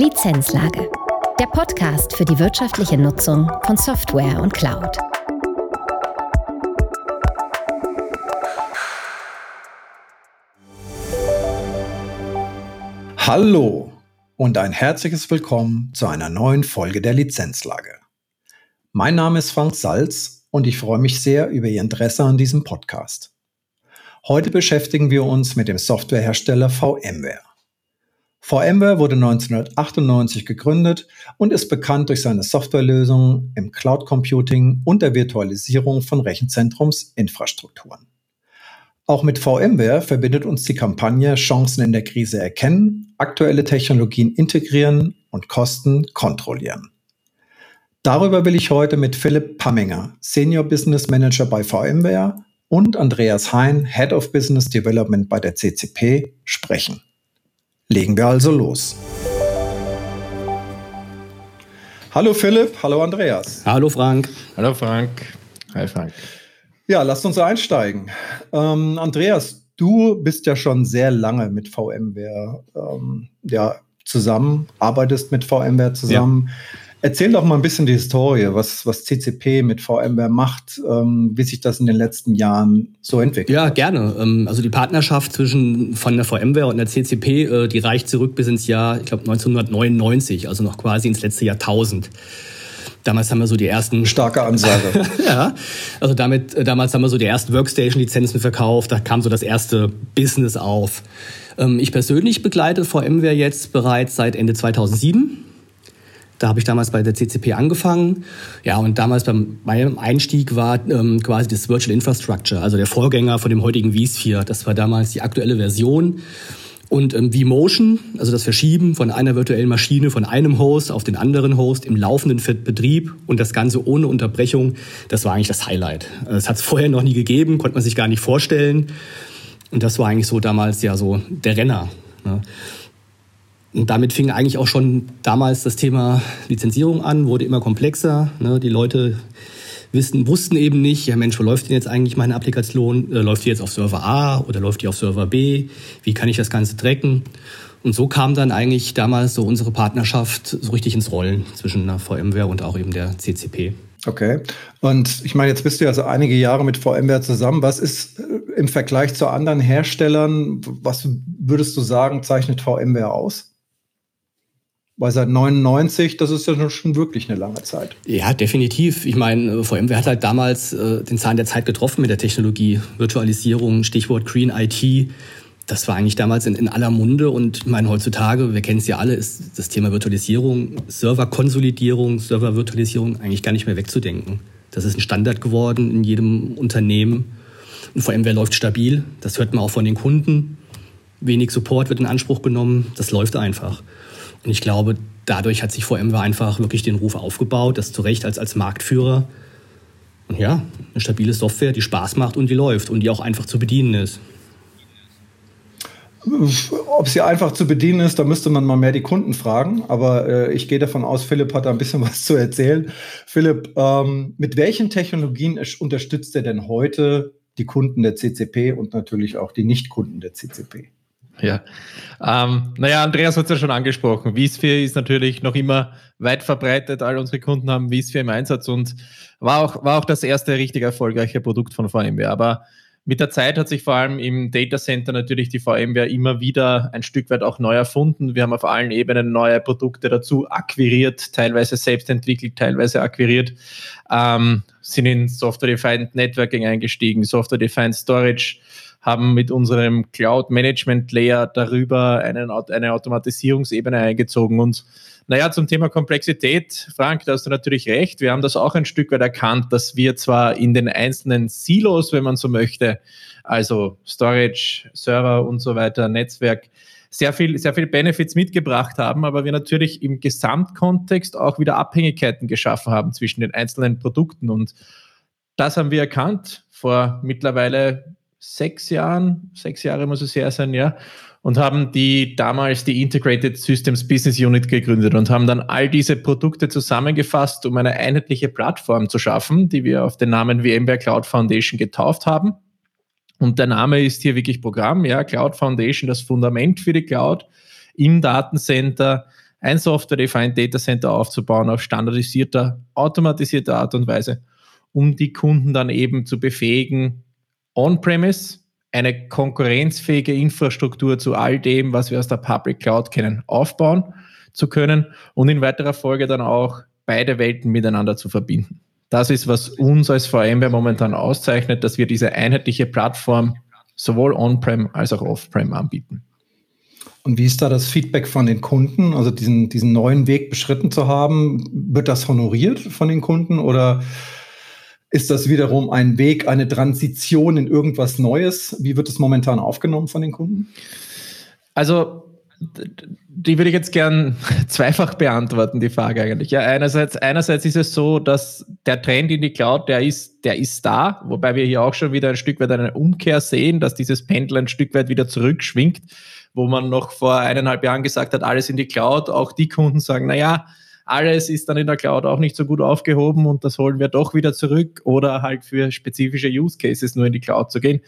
Lizenzlage. Der Podcast für die wirtschaftliche Nutzung von Software und Cloud. Hallo und ein herzliches Willkommen zu einer neuen Folge der Lizenzlage. Mein Name ist Frank Salz und ich freue mich sehr über Ihr Interesse an diesem Podcast. Heute beschäftigen wir uns mit dem Softwarehersteller VMware. VMware wurde 1998 gegründet und ist bekannt durch seine Softwarelösungen im Cloud Computing und der Virtualisierung von Rechenzentrumsinfrastrukturen. Auch mit VMware verbindet uns die Kampagne Chancen in der Krise erkennen, aktuelle Technologien integrieren und Kosten kontrollieren. Darüber will ich heute mit Philipp Pamminger, Senior Business Manager bei VMware, und Andreas Hein, Head of Business Development bei der CCP, sprechen. Legen wir also los. Hallo Philipp, hallo Andreas. Hallo Frank. Hallo Frank. Hi Frank. Ja, lasst uns einsteigen. Ähm, Andreas, du bist ja schon sehr lange mit VMware ähm, ja, zusammen, arbeitest mit VMware zusammen. Ja. Erzähl doch mal ein bisschen die Historie, was, was CCP mit VMware macht, ähm, wie sich das in den letzten Jahren so entwickelt. Ja, gerne. Ähm, also die Partnerschaft zwischen von der VMware und der CCP, äh, die reicht zurück bis ins Jahr, ich glaube 1999, also noch quasi ins letzte Jahrtausend. Damals haben wir so die ersten. Starke Ansage. ja. Also damit, äh, damals haben wir so die ersten Workstation-Lizenzen verkauft. Da kam so das erste Business auf. Ähm, ich persönlich begleite VMware jetzt bereits seit Ende 2007. Da habe ich damals bei der CCP angefangen. Ja, und damals beim meinem Einstieg war ähm, quasi das Virtual Infrastructure, also der Vorgänger von dem heutigen vSphere. Das war damals die aktuelle Version. Und ähm, vMotion, also das Verschieben von einer virtuellen Maschine von einem Host auf den anderen Host im laufenden Betrieb und das Ganze ohne Unterbrechung, das war eigentlich das Highlight. Das hat es vorher noch nie gegeben, konnte man sich gar nicht vorstellen. Und das war eigentlich so damals ja so der Renner. Ne? Und damit fing eigentlich auch schon damals das Thema Lizenzierung an, wurde immer komplexer. Ne? Die Leute wissen, wussten eben nicht, ja Mensch, wo läuft denn jetzt eigentlich meine Applikation? Äh, läuft die jetzt auf Server A oder läuft die auf Server B? Wie kann ich das Ganze tracken? Und so kam dann eigentlich damals so unsere Partnerschaft so richtig ins Rollen zwischen der VMware und auch eben der CCP. Okay. Und ich meine, jetzt bist du ja so einige Jahre mit VMware zusammen. Was ist äh, im Vergleich zu anderen Herstellern, was würdest du sagen, zeichnet VMware aus? Weil seit 99, das ist ja schon wirklich eine lange Zeit. Ja, definitiv. Ich meine, VMware hat halt damals äh, den Zahn der Zeit getroffen mit der Technologie. Virtualisierung, Stichwort Green IT. Das war eigentlich damals in, in aller Munde und ich meine, heutzutage, wir kennen es ja alle, ist das Thema Virtualisierung, Serverkonsolidierung, Servervirtualisierung eigentlich gar nicht mehr wegzudenken. Das ist ein Standard geworden in jedem Unternehmen. Und VMware läuft stabil. Das hört man auch von den Kunden. Wenig Support wird in Anspruch genommen. Das läuft einfach. Und ich glaube, dadurch hat sich VMware einfach wirklich den Ruf aufgebaut, das zu Recht als, als Marktführer. Und ja, eine stabile Software, die Spaß macht und die läuft und die auch einfach zu bedienen ist. Ob sie einfach zu bedienen ist, da müsste man mal mehr die Kunden fragen. Aber äh, ich gehe davon aus, Philipp hat da ein bisschen was zu erzählen. Philipp, ähm, mit welchen Technologien unterstützt er denn heute die Kunden der CCP und natürlich auch die Nichtkunden der CCP? Ja, ähm, naja, Andreas hat es ja schon angesprochen. vSphere ist natürlich noch immer weit verbreitet. All unsere Kunden haben vSphere im Einsatz und war auch, war auch das erste richtig erfolgreiche Produkt von VMware. Aber mit der Zeit hat sich vor allem im Data Center natürlich die VMware immer wieder ein Stück weit auch neu erfunden. Wir haben auf allen Ebenen neue Produkte dazu akquiriert, teilweise selbst entwickelt, teilweise akquiriert, ähm, sind in Software-Defined Networking eingestiegen, Software-Defined Storage, haben mit unserem Cloud Management Layer darüber einen, eine Automatisierungsebene eingezogen. Und naja, zum Thema Komplexität, Frank, da hast du natürlich recht. Wir haben das auch ein Stück weit erkannt, dass wir zwar in den einzelnen Silos, wenn man so möchte, also Storage, Server und so weiter, Netzwerk, sehr viel, sehr viel Benefits mitgebracht haben, aber wir natürlich im Gesamtkontext auch wieder Abhängigkeiten geschaffen haben zwischen den einzelnen Produkten. Und das haben wir erkannt vor mittlerweile sechs Jahren, sechs Jahre muss es her sein, ja, und haben die damals die Integrated Systems Business Unit gegründet und haben dann all diese Produkte zusammengefasst, um eine einheitliche Plattform zu schaffen, die wir auf den Namen VMware Cloud Foundation getauft haben. Und der Name ist hier wirklich Programm, ja, Cloud Foundation, das Fundament für die Cloud im Datencenter ein Software-Defined Data Center aufzubauen auf standardisierter, automatisierter Art und Weise, um die Kunden dann eben zu befähigen, on-premise eine konkurrenzfähige Infrastruktur zu all dem, was wir aus der Public Cloud kennen, aufbauen zu können und in weiterer Folge dann auch beide Welten miteinander zu verbinden. Das ist, was uns als VMware momentan auszeichnet, dass wir diese einheitliche Plattform sowohl on-prem als auch off-prem anbieten. Und wie ist da das Feedback von den Kunden? Also diesen, diesen neuen Weg beschritten zu haben, wird das honoriert von den Kunden oder ist das wiederum ein Weg, eine Transition in irgendwas Neues? Wie wird es momentan aufgenommen von den Kunden? Also die würde ich jetzt gern zweifach beantworten, die Frage eigentlich. Ja, einerseits, einerseits ist es so, dass der Trend in die Cloud, der ist, der ist da, wobei wir hier auch schon wieder ein Stück weit eine Umkehr sehen, dass dieses Pendel ein Stück weit wieder zurückschwingt, wo man noch vor eineinhalb Jahren gesagt hat, alles in die Cloud. Auch die Kunden sagen, na ja, alles ist dann in der Cloud auch nicht so gut aufgehoben und das holen wir doch wieder zurück oder halt für spezifische Use Cases nur in die Cloud zu gehen.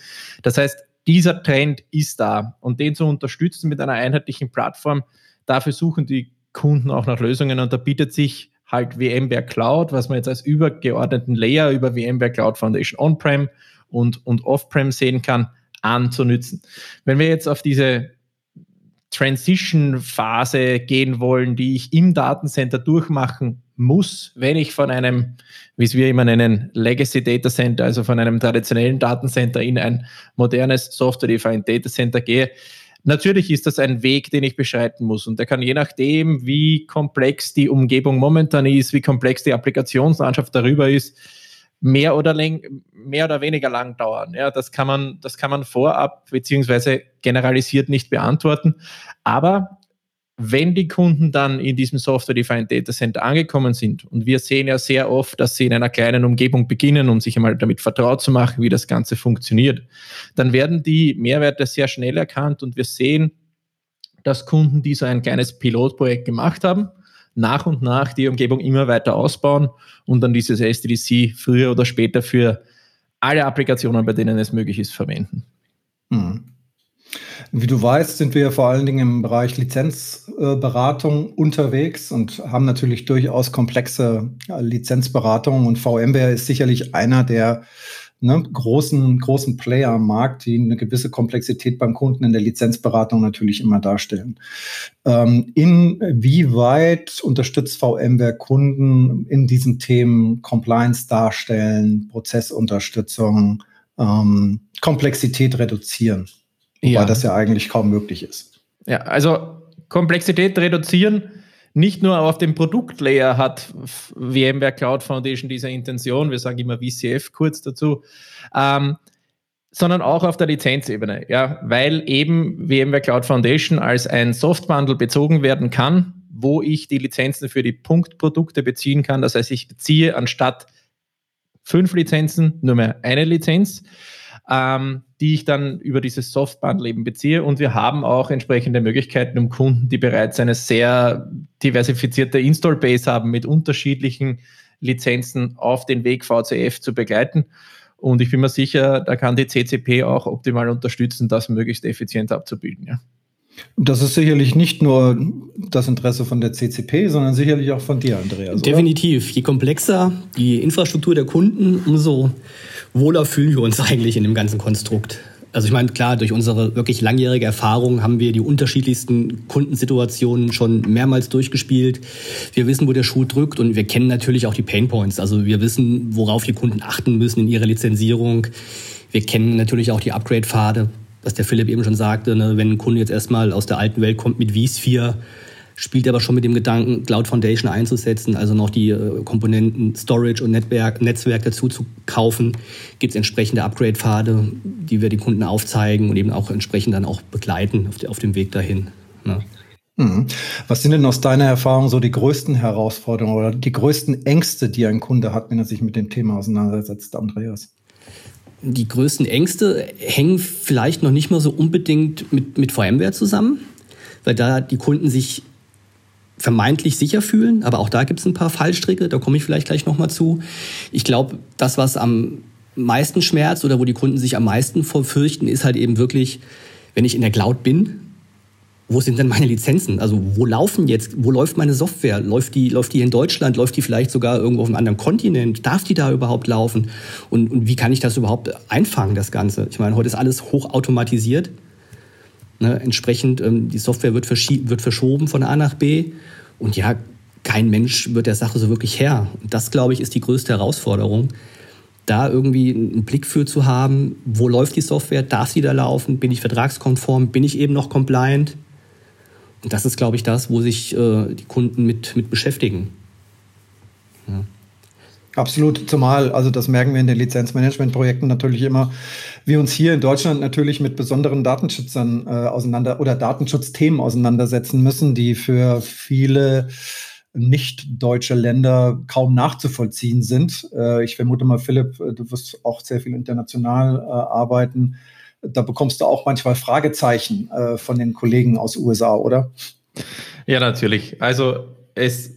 Das heißt, dieser Trend ist da und den zu unterstützen mit einer einheitlichen Plattform, dafür suchen die Kunden auch nach Lösungen und da bietet sich halt VMware Cloud, was man jetzt als übergeordneten Layer über VMware Cloud Foundation On-Prem und, und Off-Prem sehen kann, anzunützen. Wenn wir jetzt auf diese Transition-Phase gehen wollen, die ich im Datencenter durchmachen muss, wenn ich von einem, wie es wir immer nennen, Legacy Data Center, also von einem traditionellen Datencenter in ein modernes Software-Defined Data Center gehe. Natürlich ist das ein Weg, den ich beschreiten muss. Und der kann je nachdem, wie komplex die Umgebung momentan ist, wie komplex die Applikationslandschaft darüber ist, mehr oder, mehr oder weniger lang dauern. Ja, das kann man, das kann man vorab beziehungsweise generalisiert nicht beantworten. Aber wenn die Kunden dann in diesem Software-Defined Data Center angekommen sind, und wir sehen ja sehr oft, dass sie in einer kleinen Umgebung beginnen, um sich einmal damit vertraut zu machen, wie das Ganze funktioniert, dann werden die Mehrwerte sehr schnell erkannt und wir sehen, dass Kunden, die so ein kleines Pilotprojekt gemacht haben, nach und nach die Umgebung immer weiter ausbauen und dann dieses SDDC früher oder später für alle Applikationen, bei denen es möglich ist, verwenden. Hm. Wie du weißt, sind wir vor allen Dingen im Bereich Lizenzberatung unterwegs und haben natürlich durchaus komplexe Lizenzberatungen und VMware ist sicherlich einer der ne, großen, großen Player am Markt, die eine gewisse Komplexität beim Kunden in der Lizenzberatung natürlich immer darstellen. Ähm, inwieweit unterstützt VMware Kunden in diesen Themen Compliance darstellen, Prozessunterstützung, ähm, Komplexität reduzieren? Ja. das ja eigentlich kaum möglich ist. Ja, also Komplexität reduzieren nicht nur auf dem Produktlayer hat VMware Cloud Foundation diese Intention, wir sagen immer VCF kurz dazu, ähm, sondern auch auf der Lizenzebene, ja, weil eben VMware Cloud Foundation als ein Softbundle bezogen werden kann, wo ich die Lizenzen für die Punktprodukte beziehen kann. Das heißt, ich beziehe anstatt fünf Lizenzen nur mehr eine Lizenz ähm, die ich dann über dieses Softbundle eben beziehe. Und wir haben auch entsprechende Möglichkeiten, um Kunden, die bereits eine sehr diversifizierte Install-Base haben, mit unterschiedlichen Lizenzen auf den Weg VCF zu begleiten. Und ich bin mir sicher, da kann die CCP auch optimal unterstützen, das möglichst effizient abzubilden. Ja. Das ist sicherlich nicht nur das Interesse von der CCP, sondern sicherlich auch von dir, Andreas. Definitiv. Oder? Je komplexer die Infrastruktur der Kunden, umso wohler fühlen wir uns eigentlich in dem ganzen Konstrukt. Also ich meine, klar, durch unsere wirklich langjährige Erfahrung haben wir die unterschiedlichsten Kundensituationen schon mehrmals durchgespielt. Wir wissen, wo der Schuh drückt und wir kennen natürlich auch die Painpoints. Also wir wissen, worauf die Kunden achten müssen in ihrer Lizenzierung. Wir kennen natürlich auch die Upgrade-Pfade, was der Philipp eben schon sagte. Ne? Wenn ein Kunde jetzt erstmal aus der alten Welt kommt mit vSphere, spielt aber schon mit dem Gedanken, Cloud Foundation einzusetzen, also noch die äh, Komponenten Storage und Netzwerk, Netzwerk dazu zu kaufen, gibt es entsprechende Upgrade-Pfade, die wir den Kunden aufzeigen und eben auch entsprechend dann auch begleiten auf, auf dem Weg dahin. Ne? Mhm. Was sind denn aus deiner Erfahrung so die größten Herausforderungen oder die größten Ängste, die ein Kunde hat, wenn er sich mit dem Thema auseinandersetzt, Andreas? Die größten Ängste hängen vielleicht noch nicht mal so unbedingt mit, mit VMware zusammen, weil da die Kunden sich vermeintlich sicher fühlen, aber auch da gibt es ein paar Fallstricke, da komme ich vielleicht gleich nochmal zu. Ich glaube, das, was am meisten schmerzt oder wo die Kunden sich am meisten vorfürchten, ist halt eben wirklich, wenn ich in der Cloud bin, wo sind denn meine Lizenzen? Also wo laufen jetzt, wo läuft meine Software? Läuft die, läuft die in Deutschland? Läuft die vielleicht sogar irgendwo auf einem anderen Kontinent? Darf die da überhaupt laufen? Und, und wie kann ich das überhaupt einfangen, das Ganze? Ich meine, heute ist alles hochautomatisiert. Ne? Entsprechend, ähm, die Software wird, wird verschoben von A nach B. Und ja, kein Mensch wird der Sache so wirklich Herr. Und das, glaube ich, ist die größte Herausforderung, da irgendwie einen Blick für zu haben, wo läuft die Software, darf sie da laufen, bin ich vertragskonform, bin ich eben noch compliant. Und das ist, glaube ich, das, wo sich äh, die Kunden mit, mit beschäftigen. Ja. Absolut, zumal, also das merken wir in den Lizenzmanagementprojekten natürlich immer, wir uns hier in Deutschland natürlich mit besonderen Datenschützern äh, auseinander oder Datenschutzthemen auseinandersetzen müssen, die für viele nicht deutsche Länder kaum nachzuvollziehen sind. Äh, ich vermute mal, Philipp, äh, du wirst auch sehr viel international äh, arbeiten. Da bekommst du auch manchmal Fragezeichen äh, von den Kollegen aus USA, oder? Ja, natürlich. Also es,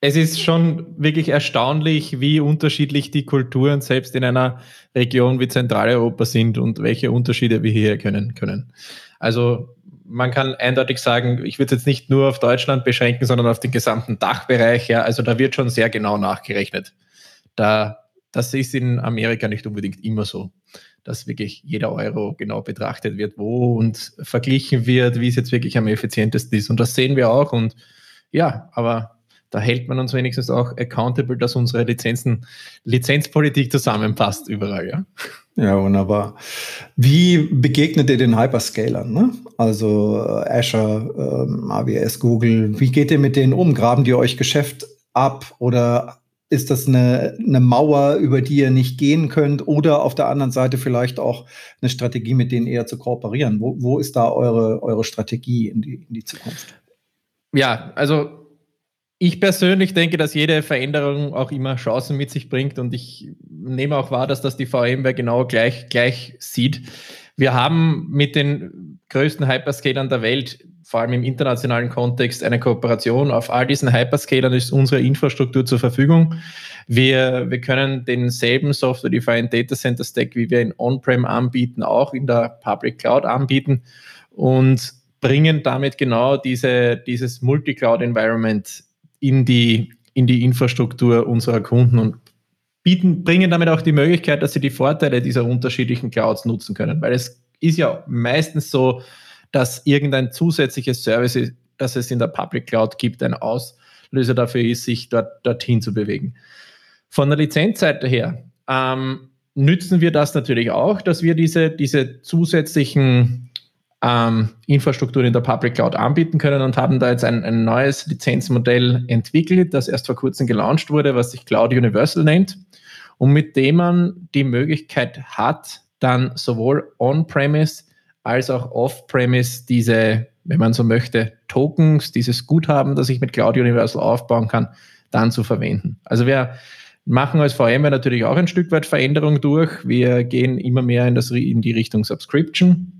es ist schon wirklich erstaunlich, wie unterschiedlich die Kulturen selbst in einer Region wie Zentraleuropa sind und welche Unterschiede wir hier können können. Also man kann eindeutig sagen, ich würde es jetzt nicht nur auf Deutschland beschränken, sondern auf den gesamten Dachbereich. Ja, also da wird schon sehr genau nachgerechnet. Da, das ist in Amerika nicht unbedingt immer so, dass wirklich jeder Euro genau betrachtet wird, wo und verglichen wird, wie es jetzt wirklich am effizientesten ist. Und das sehen wir auch. Und ja, aber da hält man uns wenigstens auch accountable, dass unsere Lizenzen, Lizenzpolitik zusammenpasst überall, ja. Ja, wunderbar. Wie begegnet ihr den Hyperscalern? Ne? Also äh, Azure, ähm, AWS, Google. Wie geht ihr mit denen um? Graben die euch Geschäft ab oder ist das eine, eine Mauer, über die ihr nicht gehen könnt? Oder auf der anderen Seite vielleicht auch eine Strategie, mit denen eher zu kooperieren? Wo, wo ist da eure, eure Strategie in die, in die Zukunft? Ja, also ich persönlich denke, dass jede Veränderung auch immer Chancen mit sich bringt und ich nehme auch wahr, dass das die VMware genau gleich, gleich sieht. Wir haben mit den größten Hyperscalern der Welt, vor allem im internationalen Kontext, eine Kooperation. Auf all diesen Hyperscalern ist unsere Infrastruktur zur Verfügung. Wir, wir können denselben Software-Defined Data Center Stack, wie wir in On-Prem anbieten, auch in der Public Cloud anbieten und bringen damit genau diese, dieses Multi-Cloud-Environment in die, in die Infrastruktur unserer Kunden und bieten, bringen damit auch die Möglichkeit, dass sie die Vorteile dieser unterschiedlichen Clouds nutzen können. Weil es ist ja meistens so, dass irgendein zusätzliches Service, das es in der Public Cloud gibt, ein Auslöser dafür ist, sich dort, dorthin zu bewegen. Von der Lizenzseite her ähm, nützen wir das natürlich auch, dass wir diese, diese zusätzlichen ähm, Infrastruktur in der Public Cloud anbieten können und haben da jetzt ein, ein neues Lizenzmodell entwickelt, das erst vor kurzem gelauncht wurde, was sich Cloud Universal nennt und mit dem man die Möglichkeit hat, dann sowohl on-premise als auch off-premise diese, wenn man so möchte, Tokens, dieses Guthaben, das ich mit Cloud Universal aufbauen kann, dann zu verwenden. Also wir machen als VMware natürlich auch ein Stück weit Veränderung durch. Wir gehen immer mehr in, das, in die Richtung Subscription.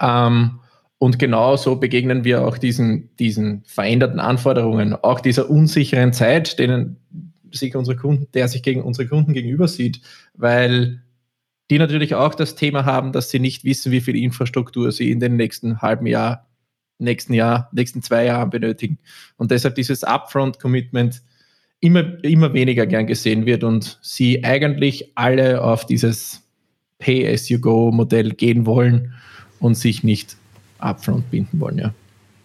Ähm, und genauso begegnen wir auch diesen, diesen veränderten Anforderungen, auch dieser unsicheren Zeit, denen sich unsere Kunden, der sich gegen unsere Kunden gegenüber sieht, weil die natürlich auch das Thema haben, dass sie nicht wissen, wie viel Infrastruktur sie in den nächsten halben Jahr, nächsten Jahr, nächsten zwei Jahren benötigen. Und deshalb dieses Upfront-Commitment immer, immer weniger gern gesehen wird und sie eigentlich alle auf dieses Pay-as-you-go-Modell gehen wollen und sich nicht upfront binden wollen, ja.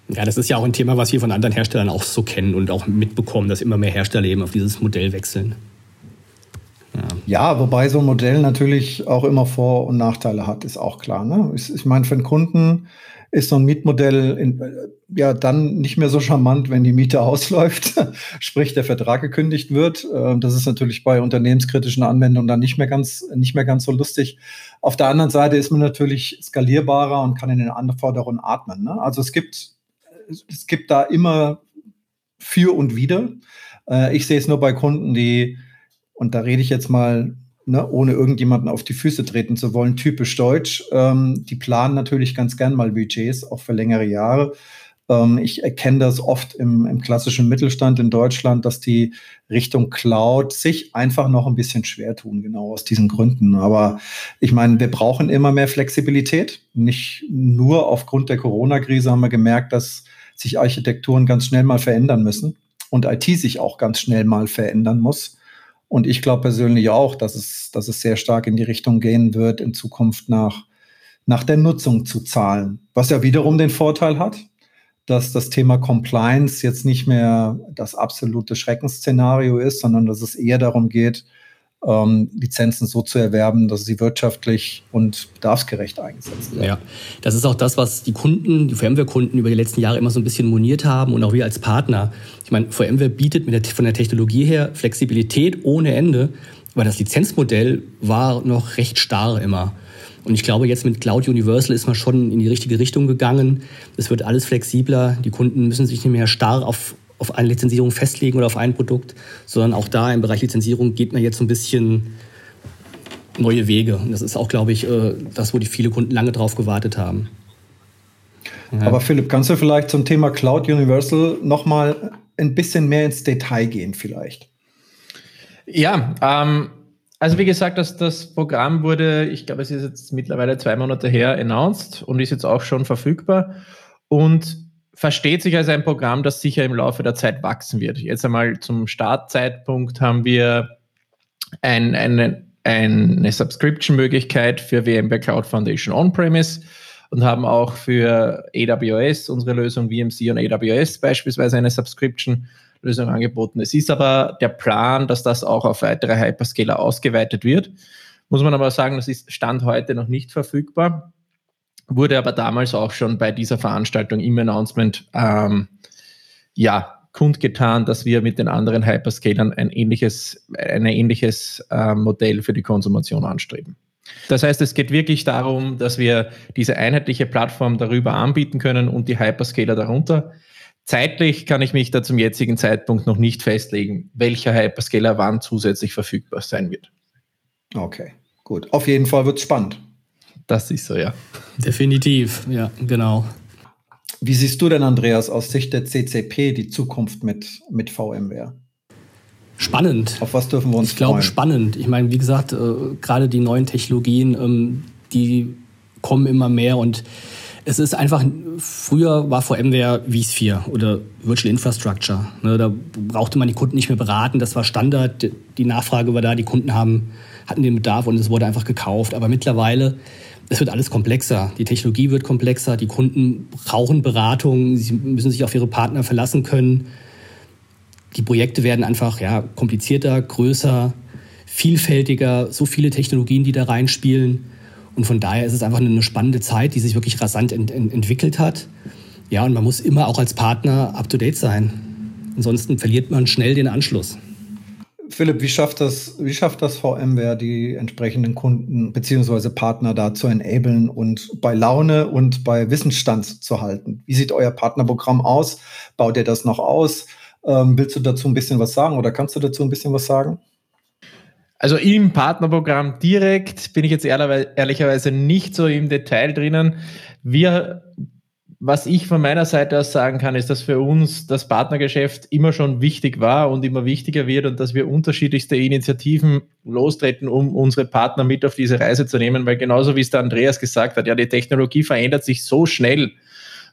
Ja, das ist ja auch ein Thema, was wir von anderen Herstellern auch so kennen und auch mitbekommen, dass immer mehr Hersteller eben auf dieses Modell wechseln. Ja. ja, wobei so ein Modell natürlich auch immer Vor- und Nachteile hat, ist auch klar. Ne? Ich, ich meine, für einen Kunden ist so ein Mietmodell in, ja dann nicht mehr so charmant, wenn die Miete ausläuft, sprich der Vertrag gekündigt wird. Ähm, das ist natürlich bei unternehmenskritischen Anwendungen dann nicht mehr ganz nicht mehr ganz so lustig. Auf der anderen Seite ist man natürlich skalierbarer und kann in den Anforderungen atmen. Ne? Also es gibt es gibt da immer für und wider. Äh, ich sehe es nur bei Kunden, die und da rede ich jetzt mal ne, ohne irgendjemanden auf die Füße treten zu wollen, typisch deutsch. Ähm, die planen natürlich ganz gern mal Budgets, auch für längere Jahre. Ähm, ich erkenne das oft im, im klassischen Mittelstand in Deutschland, dass die Richtung Cloud sich einfach noch ein bisschen schwer tun, genau aus diesen Gründen. Aber ich meine, wir brauchen immer mehr Flexibilität. Nicht nur aufgrund der Corona-Krise haben wir gemerkt, dass sich Architekturen ganz schnell mal verändern müssen und IT sich auch ganz schnell mal verändern muss. Und ich glaube persönlich auch, dass es, dass es sehr stark in die Richtung gehen wird, in Zukunft nach, nach der Nutzung zu zahlen. Was ja wiederum den Vorteil hat, dass das Thema Compliance jetzt nicht mehr das absolute Schreckensszenario ist, sondern dass es eher darum geht, ähm, Lizenzen so zu erwerben, dass sie wirtschaftlich und bedarfsgerecht eingesetzt werden. Ja, das ist auch das, was die Kunden, die VMware-Kunden über die letzten Jahre immer so ein bisschen moniert haben und auch wir als Partner. Ich meine, VMware bietet der, von der Technologie her Flexibilität ohne Ende, weil das Lizenzmodell war noch recht starr immer. Und ich glaube, jetzt mit Cloud Universal ist man schon in die richtige Richtung gegangen. Es wird alles flexibler. Die Kunden müssen sich nicht mehr starr auf, auf eine Lizenzierung festlegen oder auf ein Produkt, sondern auch da im Bereich Lizenzierung geht man jetzt so ein bisschen neue Wege. Und das ist auch, glaube ich, äh, das, wo die viele Kunden lange drauf gewartet haben. Ja. Aber Philipp, kannst du vielleicht zum Thema Cloud Universal nochmal ein bisschen mehr ins Detail gehen vielleicht? Ja, ähm, also wie gesagt, das, das Programm wurde, ich glaube, es ist jetzt mittlerweile zwei Monate her announced und ist jetzt auch schon verfügbar und versteht sich als ein Programm, das sicher im Laufe der Zeit wachsen wird. Jetzt einmal zum Startzeitpunkt haben wir ein, eine, eine Subscription-Möglichkeit für VMware Cloud Foundation On-Premise und haben auch für AWS, unsere Lösung VMC und AWS beispielsweise eine Subscription Lösung angeboten. Es ist aber der Plan, dass das auch auf weitere Hyperscaler ausgeweitet wird. Muss man aber sagen, das ist Stand heute noch nicht verfügbar, wurde aber damals auch schon bei dieser Veranstaltung im Announcement ähm, ja, kundgetan, dass wir mit den anderen Hyperscalern ein ähnliches, ein ähnliches äh, Modell für die Konsumation anstreben. Das heißt, es geht wirklich darum, dass wir diese einheitliche Plattform darüber anbieten können und die Hyperscaler darunter. Zeitlich kann ich mich da zum jetzigen Zeitpunkt noch nicht festlegen, welcher Hyperscaler wann zusätzlich verfügbar sein wird. Okay, gut. Auf jeden Fall wird es spannend. Das ist so, ja. Definitiv, ja, genau. Wie siehst du denn, Andreas, aus Sicht der CCP die Zukunft mit, mit VMware? Spannend. Auf was dürfen wir uns Ich glaube, freuen? spannend. Ich meine, wie gesagt, äh, gerade die neuen Technologien, ähm, die kommen immer mehr und es ist einfach, früher war VMware vSphere oder Virtual Infrastructure. Ne, da brauchte man die Kunden nicht mehr beraten, das war Standard, die Nachfrage war da, die Kunden haben, hatten den Bedarf und es wurde einfach gekauft. Aber mittlerweile, es wird alles komplexer. Die Technologie wird komplexer, die Kunden brauchen Beratung, sie müssen sich auf ihre Partner verlassen können. Die Projekte werden einfach ja, komplizierter, größer, vielfältiger, so viele Technologien, die da reinspielen. Und von daher ist es einfach eine spannende Zeit, die sich wirklich rasant ent ent entwickelt hat. Ja, und man muss immer auch als Partner up-to-date sein. Ansonsten verliert man schnell den Anschluss. Philipp, wie schafft das, wie schafft das VMware, die entsprechenden Kunden bzw. Partner da zu enablen und bei Laune und bei Wissensstand zu halten? Wie sieht euer Partnerprogramm aus? Baut ihr das noch aus? Ähm, willst du dazu ein bisschen was sagen oder kannst du dazu ein bisschen was sagen? Also im Partnerprogramm direkt bin ich jetzt ehrlicherweise nicht so im Detail drinnen. Wir, was ich von meiner Seite aus sagen kann, ist, dass für uns das Partnergeschäft immer schon wichtig war und immer wichtiger wird und dass wir unterschiedlichste Initiativen lostreten, um unsere Partner mit auf diese Reise zu nehmen, weil genauso wie es der Andreas gesagt hat, ja, die Technologie verändert sich so schnell.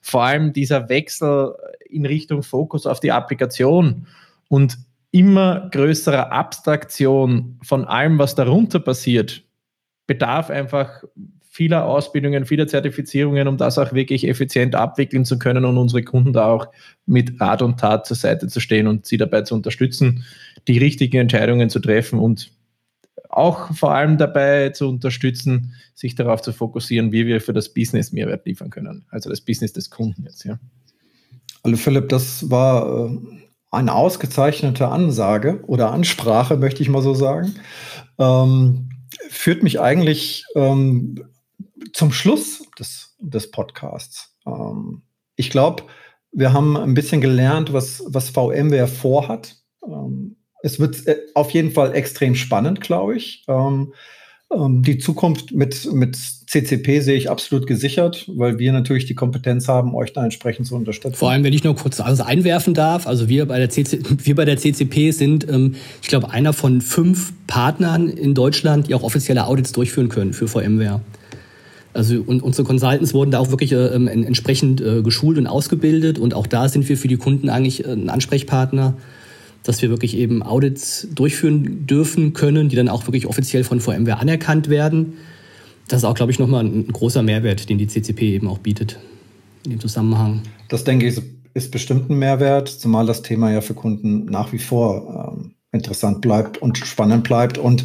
Vor allem dieser Wechsel in Richtung Fokus auf die Applikation und immer größerer Abstraktion von allem, was darunter passiert, bedarf einfach vieler Ausbildungen, vieler Zertifizierungen, um das auch wirklich effizient abwickeln zu können und unsere Kunden da auch mit Rat und Tat zur Seite zu stehen und sie dabei zu unterstützen, die richtigen Entscheidungen zu treffen und auch vor allem dabei zu unterstützen, sich darauf zu fokussieren, wie wir für das Business Mehrwert liefern können. Also das Business des Kunden jetzt, ja. Also Philipp, das war äh, eine ausgezeichnete Ansage oder Ansprache, möchte ich mal so sagen, ähm, führt mich eigentlich ähm, zum Schluss des, des Podcasts. Ähm, ich glaube, wir haben ein bisschen gelernt, was, was VMware vorhat. Ähm, es wird äh, auf jeden Fall extrem spannend, glaube ich. Ähm, Ähm, die Zukunft mit, mit CCP sehe ich absolut gesichert, weil wir natürlich die Kompetenz haben, euch da entsprechend zu unterstützen. Vor allem, wenn ich noch kurz alles einwerfen darf, also wir bei der, CC, wir bei der CCP sind, ähm, ich glaube, einer von fünf Partnern in Deutschland, die auch offizielle Audits durchführen können für VMware. Also und unsere Consultants wurden da auch wirklich äh, ähm, entsprechend äh, geschult und ausgebildet und auch da sind wir für die Kunden eigentlich äh, ein Ansprechpartner dass wir wirklich eben Audits durchführen dürfen können, die dann auch wirklich offiziell von VMware anerkannt werden. Das ist auch, glaube ich, nochmal ein, großer Mehrwert, den die CCP eben auch bietet in dem Zusammenhang. Das denke ich ist bestimmt ein Mehrwert, zumal das Thema ja für Kunden nach wie vor ähm, interessant bleibt und spannend bleibt und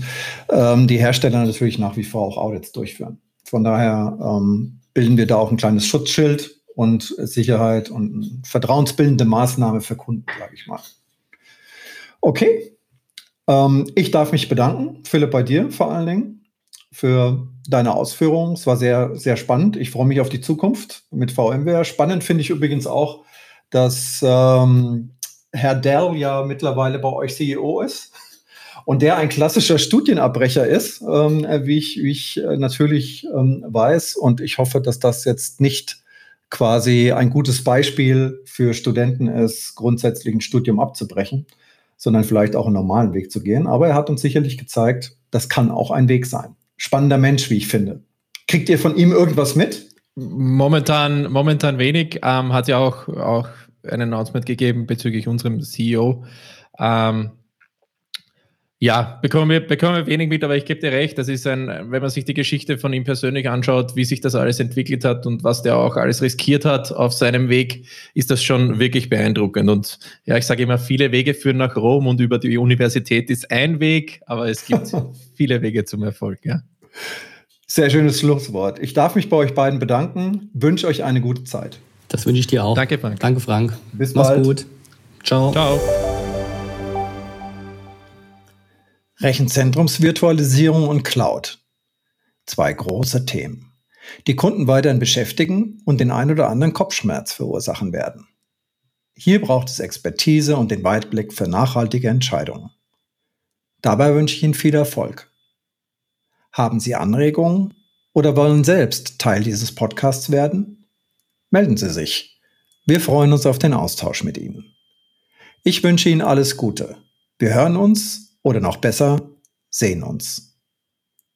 ähm, die Hersteller natürlich nach wie vor auch Audits durchführen. Von daher ähm, bilden wir da auch ein kleines Schutzschild und Sicherheit und vertrauensbildende Maßnahme für Kunden, sage ich mal. Okay. Ähm, ich darf mich bedanken, Philipp, bei dir vor allen Dingen, für deine Ausführungen. Es war sehr, sehr spannend. Ich freue mich auf die Zukunft mit VMware. Spannend finde ich übrigens auch, dass ähm, Herr Dell ja mittlerweile bei euch CEO ist und der ein klassischer Studienabbrecher ist, ähm, wie ich, wie ich äh, natürlich ähm, weiß. Und ich hoffe, dass das jetzt nicht quasi ein gutes Beispiel für Studenten ist, grundsätzlich ein Studium abzubrechen sondern vielleicht auch einen normalen Weg zu gehen. Aber er hat uns sicherlich gezeigt, das kann auch ein Weg sein. Spannender Mensch, wie ich finde. Kriegt ihr von ihm irgendwas mit? Momentan, momentan wenig. Ähm, hat ja auch, auch ein Announcement gegeben bezüglich unserem CEO. Ähm, ja, bekommen wir, bekommen wir wenig mit, aber ich gebe dir recht, das ist ein, wenn man sich die Geschichte von ihm persönlich anschaut, wie sich das alles entwickelt hat und was der auch alles riskiert hat auf seinem Weg, ist das schon wirklich beeindruckend. Und ja, ich sage immer, viele Wege führen nach Rom und über die Universität ist ein Weg, aber es gibt viele Wege zum Erfolg, ja. Sehr schönes Schlusswort. Ich darf mich bei euch beiden bedanken, wünsche euch eine gute Zeit. Das wünsche ich dir auch. Danke, Frank. Danke, Frank. Bis Mach's bald. gut. Ciao. Ciao. Rechenzentrumsvirtualisierung und Cloud. Zwei große Themen, die Kunden weiterhin beschäftigen und den ein oder anderen Kopfschmerz verursachen werden. Hier braucht es Expertise und den Weitblick für nachhaltige Entscheidungen. Dabei wünsche ich Ihnen viel Erfolg. Haben Sie Anregungen oder wollen selbst Teil dieses Podcasts werden? Melden Sie sich. Wir freuen uns auf den Austausch mit Ihnen. Ich wünsche Ihnen alles Gute. Wir hören uns oder noch besser, sehen uns.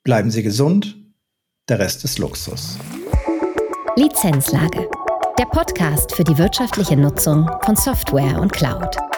Bleiben Sie gesund, der Rest ist Luxus. Lizenzlage. Der Podcast für die wirtschaftliche Nutzung von Software und Cloud.